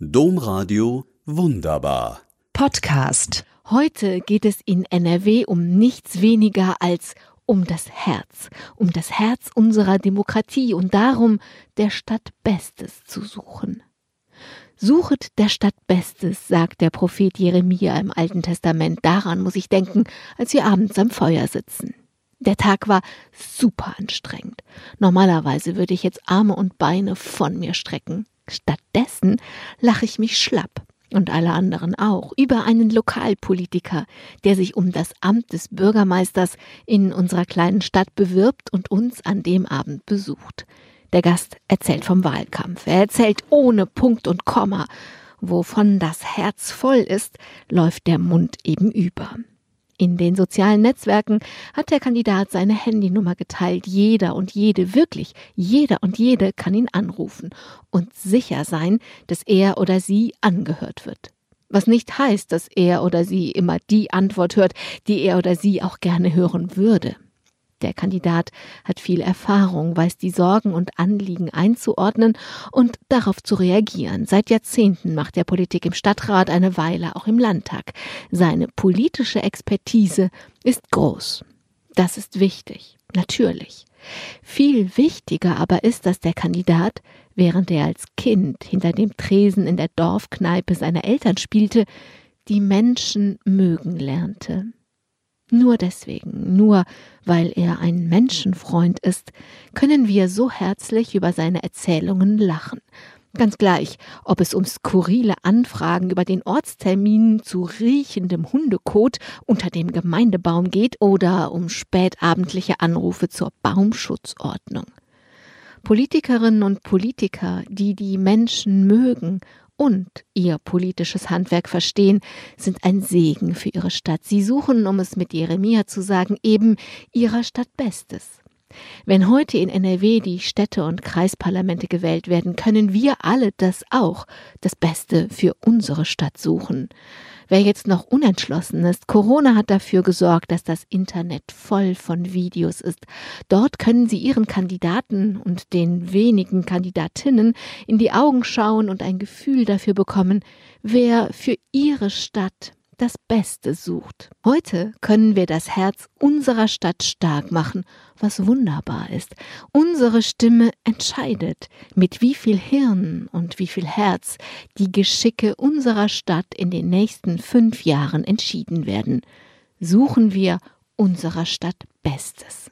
Domradio Wunderbar. Podcast. Heute geht es in NRW um nichts weniger als um das Herz, um das Herz unserer Demokratie und darum, der Stadt Bestes zu suchen. Suchet der Stadt Bestes, sagt der Prophet Jeremia im Alten Testament. Daran muss ich denken, als wir abends am Feuer sitzen. Der Tag war super anstrengend. Normalerweise würde ich jetzt Arme und Beine von mir strecken. Stattdessen lache ich mich schlapp und alle anderen auch über einen Lokalpolitiker, der sich um das Amt des Bürgermeisters in unserer kleinen Stadt bewirbt und uns an dem Abend besucht. Der Gast erzählt vom Wahlkampf. Er erzählt ohne Punkt und Komma. Wovon das Herz voll ist, läuft der Mund eben über. In den sozialen Netzwerken hat der Kandidat seine Handynummer geteilt. Jeder und jede, wirklich jeder und jede kann ihn anrufen und sicher sein, dass er oder sie angehört wird. Was nicht heißt, dass er oder sie immer die Antwort hört, die er oder sie auch gerne hören würde. Der Kandidat hat viel Erfahrung, weiß die Sorgen und Anliegen einzuordnen und darauf zu reagieren. Seit Jahrzehnten macht er Politik im Stadtrat, eine Weile auch im Landtag. Seine politische Expertise ist groß. Das ist wichtig, natürlich. Viel wichtiger aber ist, dass der Kandidat, während er als Kind hinter dem Tresen in der Dorfkneipe seiner Eltern spielte, die Menschen mögen lernte. Nur deswegen, nur weil er ein Menschenfreund ist, können wir so herzlich über seine Erzählungen lachen. Ganz gleich, ob es um skurrile Anfragen über den Ortstermin zu riechendem Hundekot unter dem Gemeindebaum geht oder um spätabendliche Anrufe zur Baumschutzordnung. Politikerinnen und Politiker, die die Menschen mögen und ihr politisches Handwerk verstehen, sind ein Segen für ihre Stadt. Sie suchen, um es mit Jeremia zu sagen, eben ihrer Stadt Bestes. Wenn heute in NRW die Städte und Kreisparlamente gewählt werden, können wir alle das auch, das Beste für unsere Stadt suchen. Wer jetzt noch unentschlossen ist, Corona hat dafür gesorgt, dass das Internet voll von Videos ist. Dort können Sie Ihren Kandidaten und den wenigen Kandidatinnen in die Augen schauen und ein Gefühl dafür bekommen, wer für Ihre Stadt das Beste sucht. Heute können wir das Herz unserer Stadt stark machen, was wunderbar ist. Unsere Stimme entscheidet, mit wie viel Hirn und wie viel Herz die Geschicke unserer Stadt in den nächsten fünf Jahren entschieden werden. Suchen wir unserer Stadt Bestes.